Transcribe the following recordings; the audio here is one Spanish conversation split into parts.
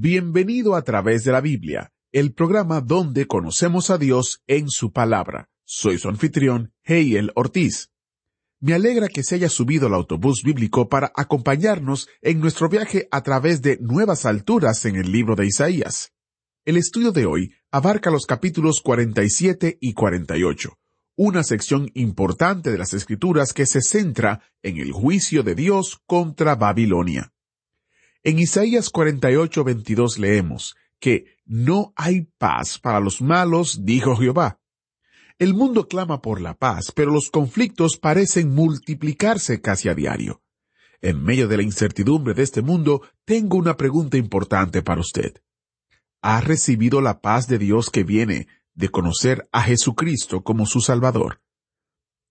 Bienvenido a través de la Biblia, el programa donde conocemos a Dios en su palabra. Soy su anfitrión, Heiel Ortiz. Me alegra que se haya subido al autobús bíblico para acompañarnos en nuestro viaje a través de nuevas alturas en el libro de Isaías. El estudio de hoy abarca los capítulos 47 y 48, una sección importante de las Escrituras que se centra en el juicio de Dios contra Babilonia. En Isaías 48, 22 leemos que no hay paz para los malos, dijo Jehová. El mundo clama por la paz, pero los conflictos parecen multiplicarse casi a diario. En medio de la incertidumbre de este mundo, tengo una pregunta importante para usted. ¿Ha recibido la paz de Dios que viene de conocer a Jesucristo como su Salvador?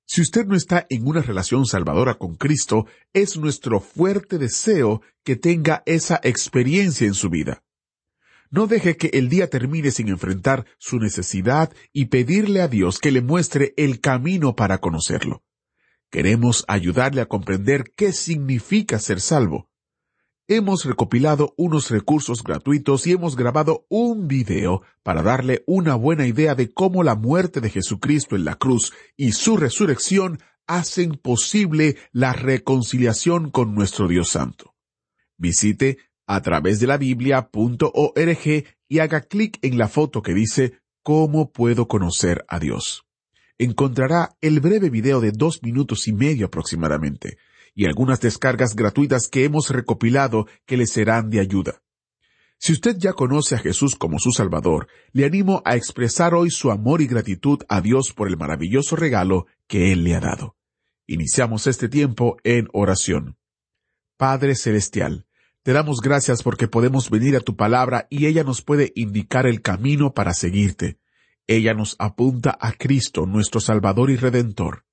Si usted no está en una relación salvadora con Cristo, es nuestro fuerte deseo que tenga esa experiencia en su vida. No deje que el día termine sin enfrentar su necesidad y pedirle a Dios que le muestre el camino para conocerlo. Queremos ayudarle a comprender qué significa ser salvo. Hemos recopilado unos recursos gratuitos y hemos grabado un video para darle una buena idea de cómo la muerte de Jesucristo en la cruz y su resurrección hacen posible la reconciliación con nuestro Dios Santo. Visite a través de la biblia.org y haga clic en la foto que dice ¿Cómo puedo conocer a Dios? Encontrará el breve video de dos minutos y medio aproximadamente y algunas descargas gratuitas que hemos recopilado que le serán de ayuda. Si usted ya conoce a Jesús como su Salvador, le animo a expresar hoy su amor y gratitud a Dios por el maravilloso regalo que Él le ha dado. Iniciamos este tiempo en oración. Padre Celestial, te damos gracias porque podemos venir a tu palabra y ella nos puede indicar el camino para seguirte. Ella nos apunta a Cristo, nuestro Salvador y Redentor.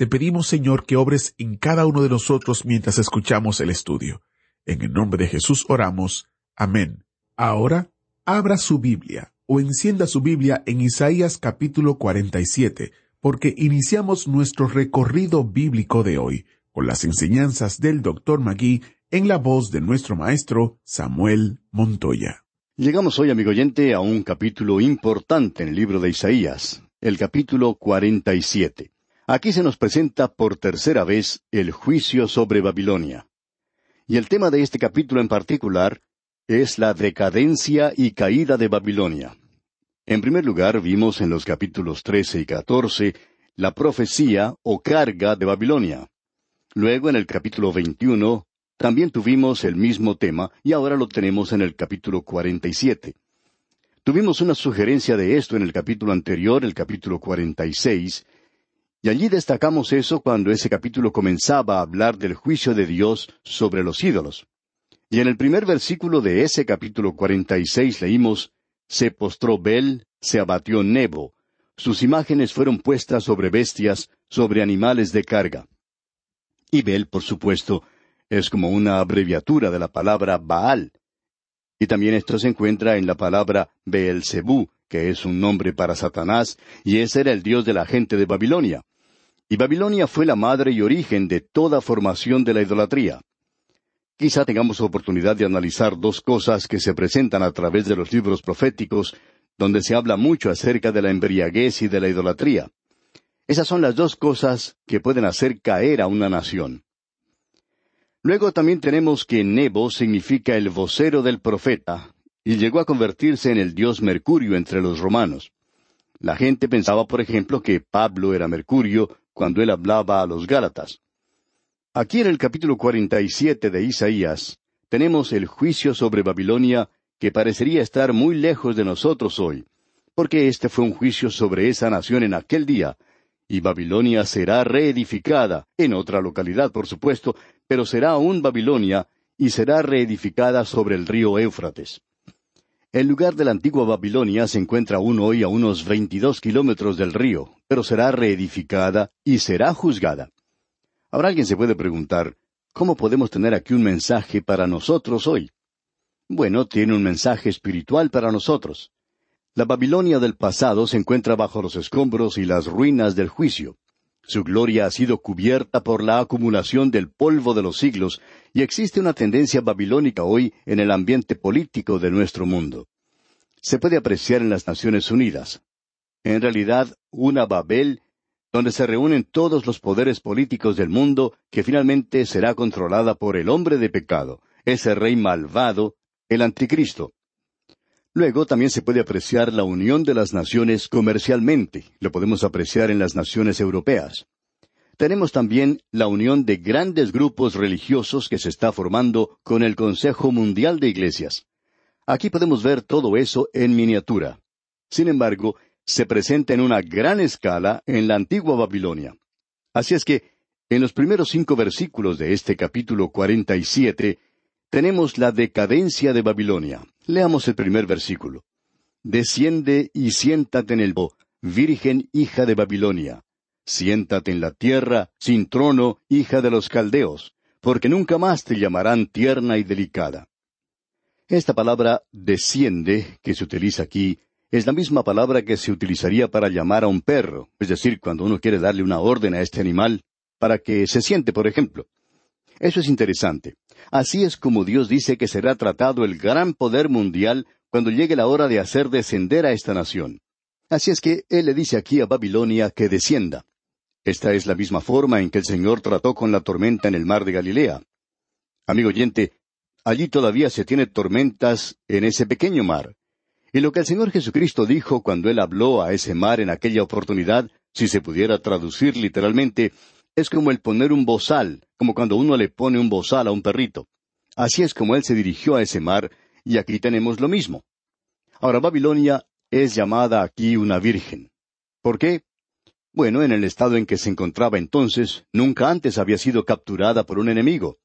Te pedimos, Señor, que obres en cada uno de nosotros mientras escuchamos el estudio. En el nombre de Jesús oramos. Amén. Ahora, abra su Biblia o encienda su Biblia en Isaías capítulo 47, porque iniciamos nuestro recorrido bíblico de hoy con las enseñanzas del Dr. Magui en la voz de nuestro maestro Samuel Montoya. Llegamos hoy, amigo oyente, a un capítulo importante en el libro de Isaías, el capítulo 47. Aquí se nos presenta por tercera vez el juicio sobre Babilonia. Y el tema de este capítulo en particular es la decadencia y caída de Babilonia. En primer lugar, vimos en los capítulos 13 y 14 la profecía o carga de Babilonia. Luego, en el capítulo 21, también tuvimos el mismo tema y ahora lo tenemos en el capítulo 47. Tuvimos una sugerencia de esto en el capítulo anterior, el capítulo 46, y allí destacamos eso cuando ese capítulo comenzaba a hablar del juicio de Dios sobre los ídolos. Y en el primer versículo de ese capítulo 46 leímos, Se postró Bel, se abatió Nebo, sus imágenes fueron puestas sobre bestias, sobre animales de carga. Y Bel, por supuesto, es como una abreviatura de la palabra Baal. Y también esto se encuentra en la palabra Beelzebú, que es un nombre para Satanás, y ese era el dios de la gente de Babilonia. Y Babilonia fue la madre y origen de toda formación de la idolatría. Quizá tengamos oportunidad de analizar dos cosas que se presentan a través de los libros proféticos, donde se habla mucho acerca de la embriaguez y de la idolatría. Esas son las dos cosas que pueden hacer caer a una nación. Luego también tenemos que Nebo significa el vocero del profeta, y llegó a convertirse en el dios Mercurio entre los romanos. La gente pensaba, por ejemplo, que Pablo era Mercurio cuando él hablaba a los Gálatas. Aquí en el capítulo 47 de Isaías tenemos el juicio sobre Babilonia que parecería estar muy lejos de nosotros hoy, porque este fue un juicio sobre esa nación en aquel día, y Babilonia será reedificada, en otra localidad, por supuesto, pero será aún Babilonia, y será reedificada sobre el río Éufrates. El lugar de la antigua Babilonia se encuentra aún hoy a unos veintidós kilómetros del río, pero será reedificada y será juzgada. Ahora alguien se puede preguntar, ¿cómo podemos tener aquí un mensaje para nosotros hoy? Bueno, tiene un mensaje espiritual para nosotros. La Babilonia del pasado se encuentra bajo los escombros y las ruinas del juicio. Su gloria ha sido cubierta por la acumulación del polvo de los siglos, y existe una tendencia babilónica hoy en el ambiente político de nuestro mundo. Se puede apreciar en las Naciones Unidas. En realidad, una Babel donde se reúnen todos los poderes políticos del mundo, que finalmente será controlada por el hombre de pecado, ese rey malvado, el anticristo. Luego también se puede apreciar la unión de las naciones comercialmente, lo podemos apreciar en las naciones europeas. Tenemos también la unión de grandes grupos religiosos que se está formando con el Consejo Mundial de Iglesias. Aquí podemos ver todo eso en miniatura. Sin embargo, se presenta en una gran escala en la antigua Babilonia. Así es que, en los primeros cinco versículos de este capítulo cuarenta y siete, tenemos la decadencia de Babilonia. Leamos el primer versículo. Desciende y siéntate en el bo, virgen hija de Babilonia. Siéntate en la tierra, sin trono, hija de los caldeos, porque nunca más te llamarán tierna y delicada. Esta palabra desciende, que se utiliza aquí, es la misma palabra que se utilizaría para llamar a un perro, es decir, cuando uno quiere darle una orden a este animal, para que se siente, por ejemplo. Eso es interesante. Así es como Dios dice que será tratado el gran poder mundial cuando llegue la hora de hacer descender a esta nación. Así es que Él le dice aquí a Babilonia que descienda. Esta es la misma forma en que el Señor trató con la tormenta en el mar de Galilea. Amigo oyente, allí todavía se tiene tormentas en ese pequeño mar. Y lo que el Señor Jesucristo dijo cuando Él habló a ese mar en aquella oportunidad, si se pudiera traducir literalmente, es como el poner un bozal, como cuando uno le pone un bozal a un perrito. Así es como Él se dirigió a ese mar, y aquí tenemos lo mismo. Ahora Babilonia es llamada aquí una virgen. ¿Por qué? Bueno, en el estado en que se encontraba entonces, nunca antes había sido capturada por un enemigo.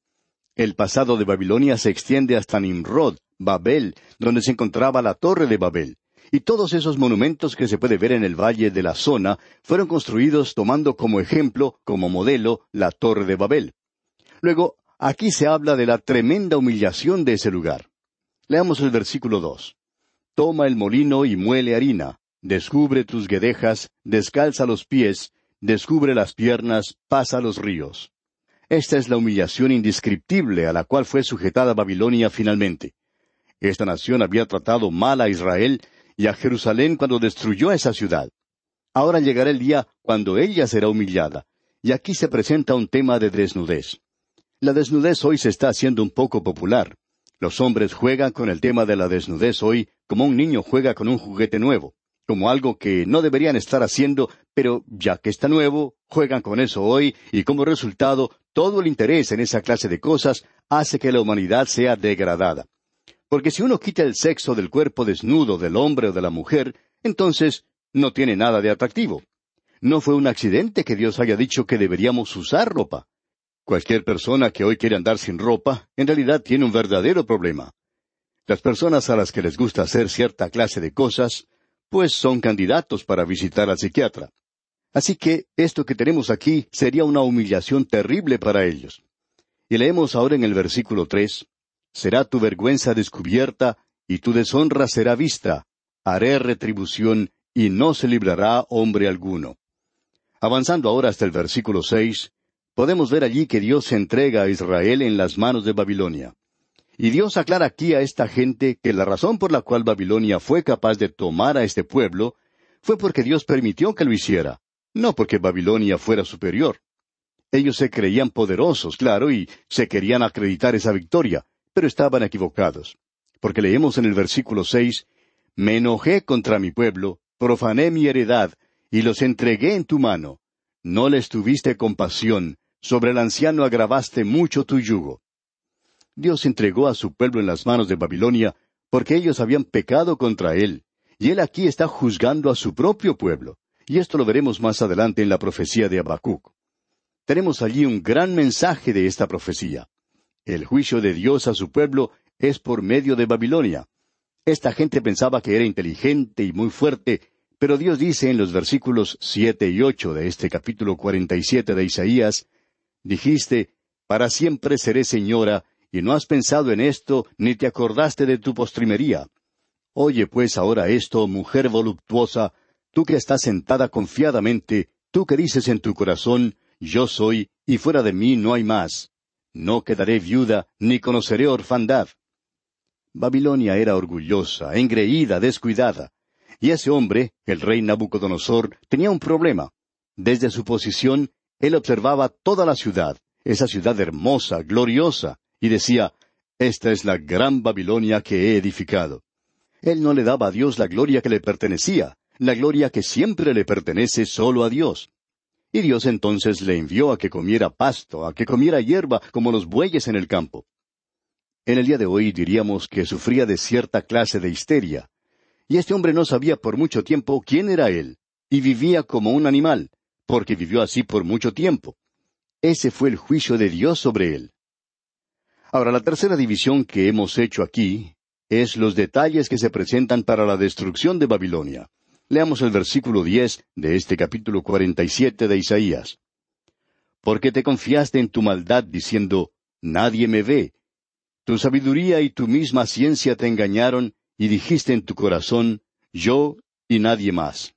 El pasado de Babilonia se extiende hasta Nimrod, Babel, donde se encontraba la torre de Babel. Y todos esos monumentos que se puede ver en el valle de la zona fueron construidos tomando como ejemplo, como modelo, la torre de Babel. Luego, aquí se habla de la tremenda humillación de ese lugar. Leamos el versículo dos. Toma el molino y muele harina, descubre tus guedejas, descalza los pies, descubre las piernas, pasa los ríos. Esta es la humillación indescriptible a la cual fue sujetada Babilonia finalmente. Esta nación había tratado mal a Israel y a Jerusalén cuando destruyó esa ciudad. Ahora llegará el día cuando ella será humillada, y aquí se presenta un tema de desnudez. La desnudez hoy se está haciendo un poco popular. Los hombres juegan con el tema de la desnudez hoy como un niño juega con un juguete nuevo, como algo que no deberían estar haciendo, pero ya que está nuevo, juegan con eso hoy y como resultado todo el interés en esa clase de cosas hace que la humanidad sea degradada. Porque si uno quita el sexo del cuerpo desnudo del hombre o de la mujer, entonces no tiene nada de atractivo. No fue un accidente que Dios haya dicho que deberíamos usar ropa. Cualquier persona que hoy quiere andar sin ropa, en realidad tiene un verdadero problema. Las personas a las que les gusta hacer cierta clase de cosas, pues son candidatos para visitar al psiquiatra. Así que esto que tenemos aquí sería una humillación terrible para ellos. Y leemos ahora en el versículo tres, será tu vergüenza descubierta, y tu deshonra será vista. Haré retribución, y no se librará hombre alguno. Avanzando ahora hasta el versículo seis, podemos ver allí que Dios entrega a Israel en las manos de Babilonia. Y Dios aclara aquí a esta gente que la razón por la cual Babilonia fue capaz de tomar a este pueblo fue porque Dios permitió que lo hiciera, no porque Babilonia fuera superior. Ellos se creían poderosos, claro, y se querían acreditar esa victoria, pero estaban equivocados. Porque leemos en el versículo seis, Me enojé contra mi pueblo, profané mi heredad, y los entregué en tu mano. No les tuviste compasión, sobre el anciano agravaste mucho tu yugo. Dios entregó a su pueblo en las manos de Babilonia, porque ellos habían pecado contra él, y él aquí está juzgando a su propio pueblo. Y esto lo veremos más adelante en la profecía de Habacuc. Tenemos allí un gran mensaje de esta profecía. El juicio de Dios a su pueblo es por medio de Babilonia. Esta gente pensaba que era inteligente y muy fuerte, pero Dios dice en los versículos siete y ocho de este capítulo cuarenta y siete de Isaías, dijiste, Para siempre seré señora, y no has pensado en esto, ni te acordaste de tu postrimería. Oye pues ahora esto, mujer voluptuosa, tú que estás sentada confiadamente, tú que dices en tu corazón, yo soy, y fuera de mí no hay más. No quedaré viuda, ni conoceré orfandad. Babilonia era orgullosa, engreída, descuidada. Y ese hombre, el rey Nabucodonosor, tenía un problema. Desde su posición, él observaba toda la ciudad, esa ciudad hermosa, gloriosa, y decía, Esta es la gran Babilonia que he edificado. Él no le daba a Dios la gloria que le pertenecía, la gloria que siempre le pertenece solo a Dios. Y Dios entonces le envió a que comiera pasto, a que comiera hierba como los bueyes en el campo. En el día de hoy diríamos que sufría de cierta clase de histeria. Y este hombre no sabía por mucho tiempo quién era él, y vivía como un animal, porque vivió así por mucho tiempo. Ese fue el juicio de Dios sobre él. Ahora, la tercera división que hemos hecho aquí es los detalles que se presentan para la destrucción de Babilonia. Leamos el versículo diez de este capítulo cuarenta y siete de Isaías. Porque te confiaste en tu maldad diciendo, Nadie me ve, tu sabiduría y tu misma ciencia te engañaron, y dijiste en tu corazón, yo y nadie más.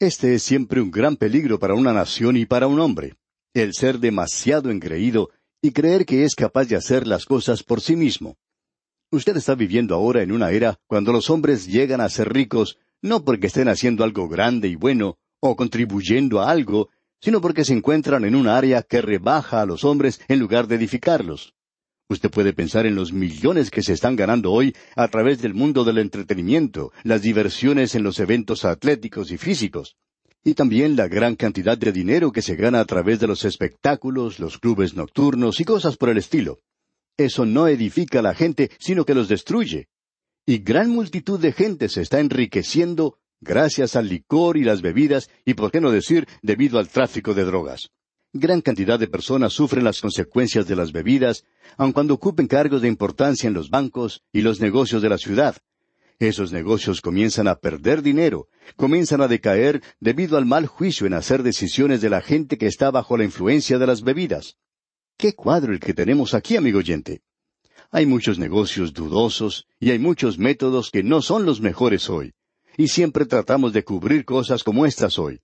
Este es siempre un gran peligro para una nación y para un hombre, el ser demasiado engreído y creer que es capaz de hacer las cosas por sí mismo. Usted está viviendo ahora en una era cuando los hombres llegan a ser ricos no porque estén haciendo algo grande y bueno o contribuyendo a algo, sino porque se encuentran en un área que rebaja a los hombres en lugar de edificarlos. Usted puede pensar en los millones que se están ganando hoy a través del mundo del entretenimiento, las diversiones en los eventos atléticos y físicos, y también la gran cantidad de dinero que se gana a través de los espectáculos, los clubes nocturnos y cosas por el estilo. Eso no edifica a la gente, sino que los destruye. Y gran multitud de gente se está enriqueciendo gracias al licor y las bebidas, y por qué no decir debido al tráfico de drogas. Gran cantidad de personas sufren las consecuencias de las bebidas, aun cuando ocupen cargos de importancia en los bancos y los negocios de la ciudad. Esos negocios comienzan a perder dinero, comienzan a decaer debido al mal juicio en hacer decisiones de la gente que está bajo la influencia de las bebidas. ¿Qué cuadro el que tenemos aquí, amigo oyente? Hay muchos negocios dudosos y hay muchos métodos que no son los mejores hoy. Y siempre tratamos de cubrir cosas como estas hoy.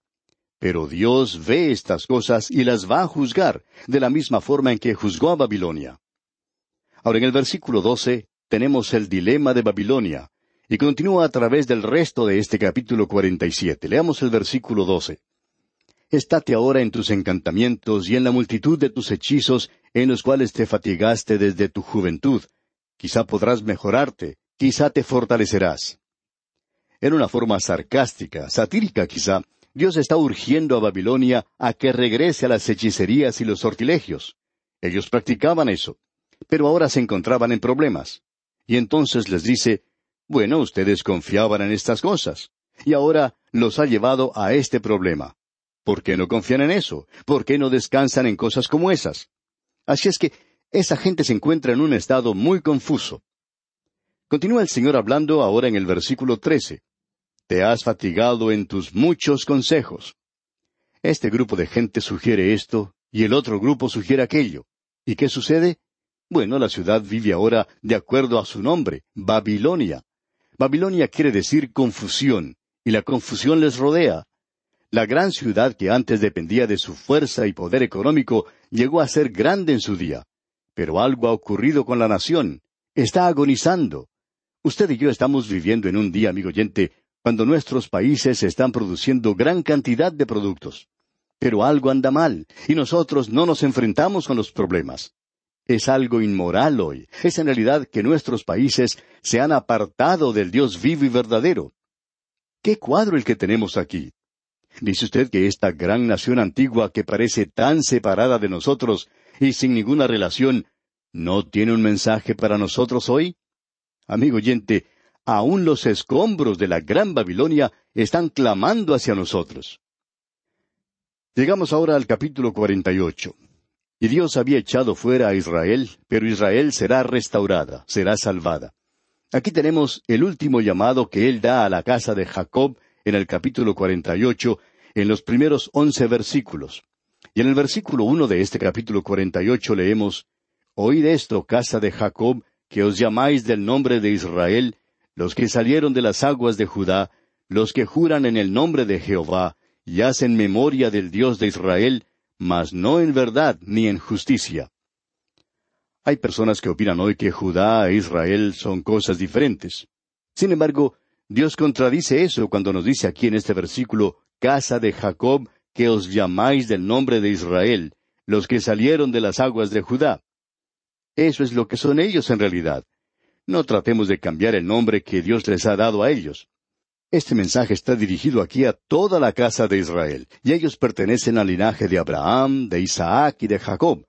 Pero Dios ve estas cosas y las va a juzgar, de la misma forma en que juzgó a Babilonia. Ahora en el versículo doce tenemos el dilema de Babilonia, y continúa a través del resto de este capítulo cuarenta y siete. Leamos el versículo doce. Estate ahora en tus encantamientos y en la multitud de tus hechizos en los cuales te fatigaste desde tu juventud. Quizá podrás mejorarte, quizá te fortalecerás. En una forma sarcástica, satírica quizá, Dios está urgiendo a Babilonia a que regrese a las hechicerías y los sortilegios. Ellos practicaban eso, pero ahora se encontraban en problemas. Y entonces les dice, bueno, ustedes confiaban en estas cosas, y ahora los ha llevado a este problema. ¿Por qué no confían en eso? ¿Por qué no descansan en cosas como esas? Así es que esa gente se encuentra en un estado muy confuso. Continúa el Señor hablando ahora en el versículo trece. Te has fatigado en tus muchos consejos. Este grupo de gente sugiere esto y el otro grupo sugiere aquello. ¿Y qué sucede? Bueno, la ciudad vive ahora de acuerdo a su nombre, Babilonia. Babilonia quiere decir confusión, y la confusión les rodea. La gran ciudad que antes dependía de su fuerza y poder económico llegó a ser grande en su día. Pero algo ha ocurrido con la nación. Está agonizando. Usted y yo estamos viviendo en un día, amigo oyente, cuando nuestros países están produciendo gran cantidad de productos. Pero algo anda mal, y nosotros no nos enfrentamos con los problemas. Es algo inmoral hoy. Es en realidad que nuestros países se han apartado del Dios vivo y verdadero. ¿Qué cuadro el que tenemos aquí? Dice usted que esta gran nación antigua que parece tan separada de nosotros y sin ninguna relación, ¿no tiene un mensaje para nosotros hoy? Amigo oyente, aún los escombros de la gran Babilonia están clamando hacia nosotros. Llegamos ahora al capítulo 48. Y Dios había echado fuera a Israel, pero Israel será restaurada, será salvada. Aquí tenemos el último llamado que Él da a la casa de Jacob en el capítulo 48, en los primeros once versículos. Y en el versículo uno de este capítulo 48 leemos, Oíd esto, casa de Jacob, que os llamáis del nombre de Israel, los que salieron de las aguas de Judá, los que juran en el nombre de Jehová, y hacen memoria del Dios de Israel, mas no en verdad ni en justicia. Hay personas que opinan hoy que Judá e Israel son cosas diferentes. Sin embargo, Dios contradice eso cuando nos dice aquí en este versículo, Casa de Jacob, que os llamáis del nombre de Israel, los que salieron de las aguas de Judá. Eso es lo que son ellos en realidad. No tratemos de cambiar el nombre que Dios les ha dado a ellos. Este mensaje está dirigido aquí a toda la casa de Israel, y ellos pertenecen al linaje de Abraham, de Isaac y de Jacob.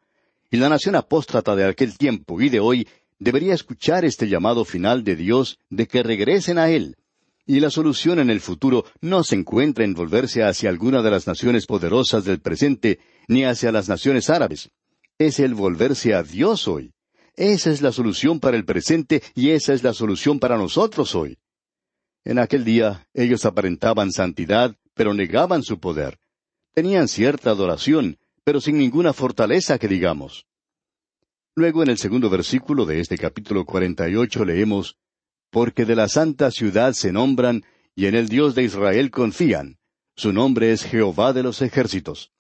Y la nación apóstata de aquel tiempo y de hoy debería escuchar este llamado final de Dios de que regresen a Él. Y la solución en el futuro no se encuentra en volverse hacia alguna de las naciones poderosas del presente, ni hacia las naciones árabes. Es el volverse a Dios hoy. Esa es la solución para el presente y esa es la solución para nosotros hoy. En aquel día ellos aparentaban santidad, pero negaban su poder. Tenían cierta adoración, pero sin ninguna fortaleza que digamos. Luego en el segundo versículo de este capítulo cuarenta y ocho leemos Porque de la santa ciudad se nombran, y en el Dios de Israel confían. Su nombre es Jehová de los ejércitos.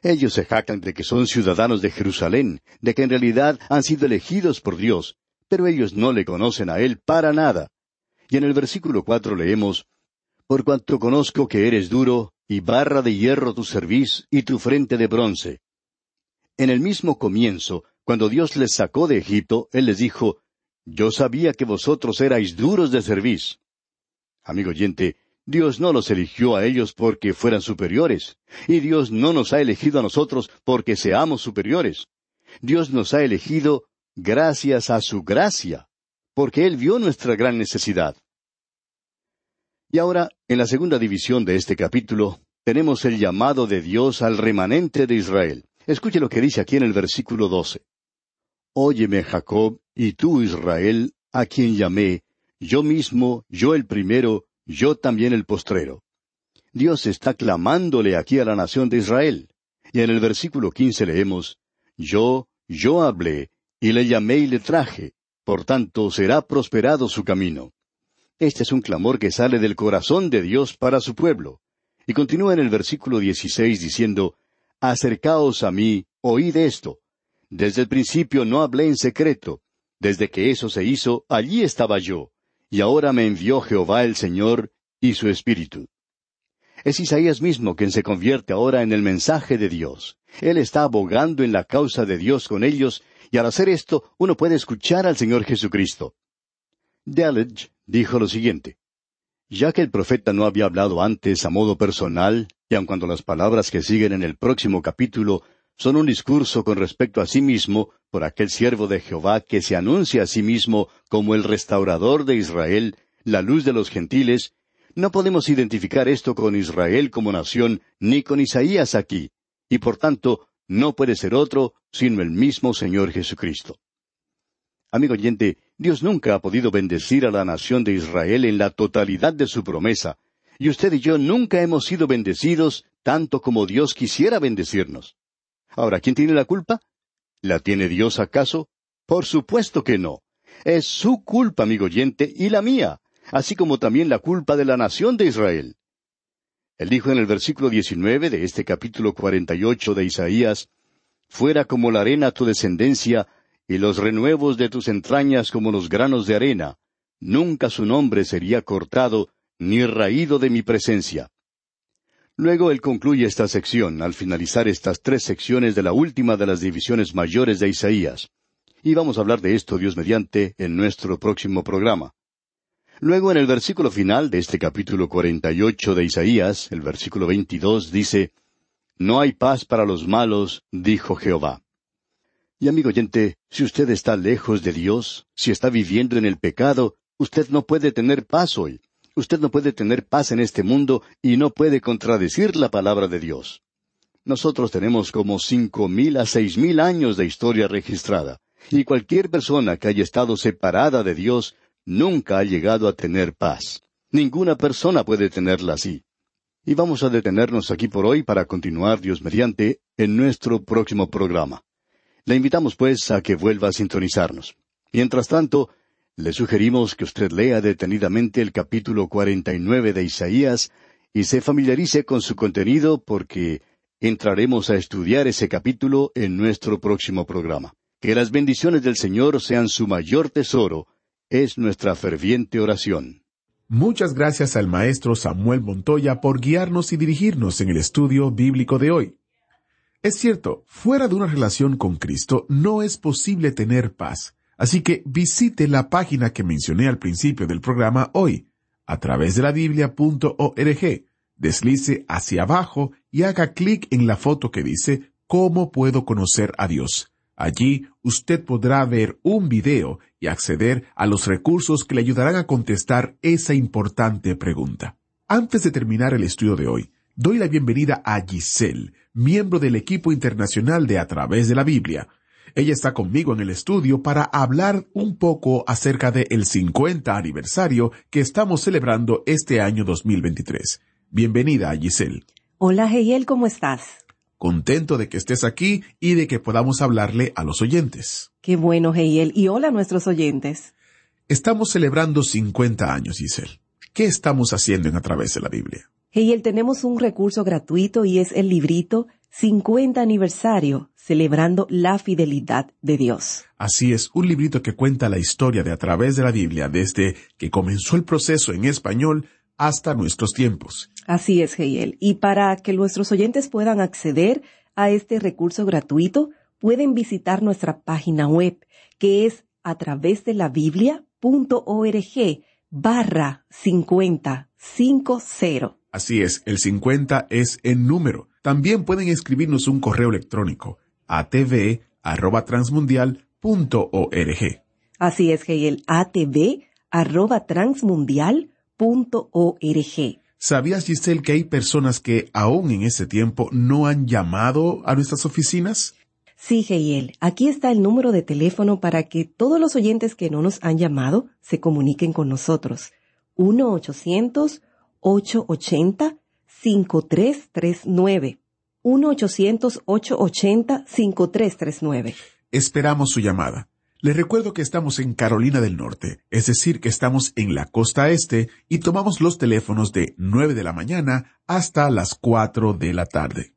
Ellos se jactan de que son ciudadanos de Jerusalén, de que en realidad han sido elegidos por Dios, pero ellos no le conocen a Él para nada. Y en el versículo cuatro leemos, Por cuanto conozco que eres duro, y barra de hierro tu cerviz, y tu frente de bronce. En el mismo comienzo, cuando Dios les sacó de Egipto, Él les dijo, Yo sabía que vosotros erais duros de cerviz. Amigo oyente, Dios no los eligió a ellos porque fueran superiores, y Dios no nos ha elegido a nosotros porque seamos superiores. Dios nos ha elegido gracias a su gracia porque Él vio nuestra gran necesidad. Y ahora, en la segunda división de este capítulo, tenemos el llamado de Dios al remanente de Israel. Escuche lo que dice aquí en el versículo doce. Óyeme, Jacob, y tú, Israel, a quien llamé, yo mismo, yo el primero, yo también el postrero. Dios está clamándole aquí a la nación de Israel. Y en el versículo quince leemos, Yo, yo hablé, y le llamé y le traje, por tanto, será prosperado su camino. Este es un clamor que sale del corazón de Dios para su pueblo. Y continúa en el versículo 16 diciendo, Acercaos a mí, oíd esto. Desde el principio no hablé en secreto. Desde que eso se hizo, allí estaba yo. Y ahora me envió Jehová el Señor y su Espíritu. Es Isaías mismo quien se convierte ahora en el mensaje de Dios. Él está abogando en la causa de Dios con ellos y al hacer esto, uno puede escuchar al Señor Jesucristo. Delage dijo lo siguiente. Ya que el profeta no había hablado antes a modo personal, y aun cuando las palabras que siguen en el próximo capítulo son un discurso con respecto a sí mismo por aquel siervo de Jehová que se anuncia a sí mismo como el restaurador de Israel, la luz de los gentiles, no podemos identificar esto con Israel como nación ni con Isaías aquí, y por tanto no puede ser otro sino el mismo Señor Jesucristo. Amigo oyente, Dios nunca ha podido bendecir a la nación de Israel en la totalidad de su promesa, y usted y yo nunca hemos sido bendecidos tanto como Dios quisiera bendecirnos. Ahora, ¿quién tiene la culpa? ¿La tiene Dios acaso? Por supuesto que no. Es su culpa, amigo oyente, y la mía, así como también la culpa de la nación de Israel. Él dijo en el versículo 19 de este capítulo 48 de Isaías, Fuera como la arena tu descendencia, y los renuevos de tus entrañas como los granos de arena. Nunca su nombre sería cortado, ni raído de mi presencia. Luego él concluye esta sección al finalizar estas tres secciones de la última de las divisiones mayores de Isaías. Y vamos a hablar de esto, Dios mediante, en nuestro próximo programa. Luego en el versículo final de este capítulo cuarenta y ocho de Isaías, el versículo veintidós, dice, No hay paz para los malos, dijo Jehová. Y amigo oyente, si usted está lejos de Dios, si está viviendo en el pecado, usted no puede tener paz hoy. Usted no puede tener paz en este mundo y no puede contradecir la palabra de Dios. Nosotros tenemos como cinco mil a seis mil años de historia registrada, y cualquier persona que haya estado separada de Dios nunca ha llegado a tener paz. Ninguna persona puede tenerla así. Y vamos a detenernos aquí por hoy para continuar, Dios mediante, en nuestro próximo programa. Le invitamos, pues, a que vuelva a sintonizarnos. Mientras tanto, le sugerimos que usted lea detenidamente el capítulo cuarenta y nueve de Isaías y se familiarice con su contenido porque entraremos a estudiar ese capítulo en nuestro próximo programa. Que las bendiciones del Señor sean su mayor tesoro, es nuestra ferviente oración. Muchas gracias al maestro Samuel Montoya por guiarnos y dirigirnos en el estudio bíblico de hoy. Es cierto, fuera de una relación con Cristo no es posible tener paz, así que visite la página que mencioné al principio del programa hoy, a través de la biblia.org. Deslice hacia abajo y haga clic en la foto que dice ¿Cómo puedo conocer a Dios? Allí usted podrá ver un video y acceder a los recursos que le ayudarán a contestar esa importante pregunta. Antes de terminar el estudio de hoy, doy la bienvenida a Giselle, miembro del equipo internacional de A través de la Biblia. Ella está conmigo en el estudio para hablar un poco acerca del el 50 aniversario que estamos celebrando este año 2023. Bienvenida, Giselle. Hola, Heyel, ¿cómo estás? Contento de que estés aquí y de que podamos hablarle a los oyentes. Qué bueno, Heiel. Y hola a nuestros oyentes. Estamos celebrando 50 años, Giselle. ¿Qué estamos haciendo en A través de la Biblia? Heiel, tenemos un recurso gratuito y es el librito 50 aniversario, celebrando la fidelidad de Dios. Así es, un librito que cuenta la historia de A través de la Biblia desde que comenzó el proceso en español hasta nuestros tiempos. Así es, Heiel. Y para que nuestros oyentes puedan acceder a este recurso gratuito, pueden visitar nuestra página web, que es a través de la biblia.org barra 50, Así es, el 50 es en número. También pueden escribirnos un correo electrónico a. Así es, Heiel, atv arroba transmundial ¿Sabías, Giselle, que hay personas que aún en ese tiempo no han llamado a nuestras oficinas? Sí, Geiel. Aquí está el número de teléfono para que todos los oyentes que no nos han llamado se comuniquen con nosotros. 1-800-880-5339. 1-800-880-5339. Esperamos su llamada. Les recuerdo que estamos en Carolina del Norte, es decir, que estamos en la costa este y tomamos los teléfonos de 9 de la mañana hasta las 4 de la tarde.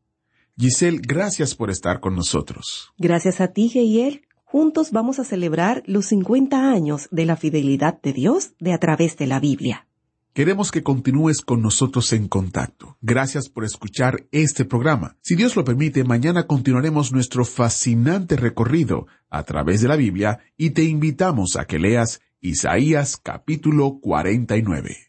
Giselle, gracias por estar con nosotros. Gracias a ti, Geiel. Juntos vamos a celebrar los 50 años de la fidelidad de Dios de a través de la Biblia. Queremos que continúes con nosotros en contacto. Gracias por escuchar este programa. Si Dios lo permite, mañana continuaremos nuestro fascinante recorrido a través de la Biblia y te invitamos a que leas Isaías capítulo 49.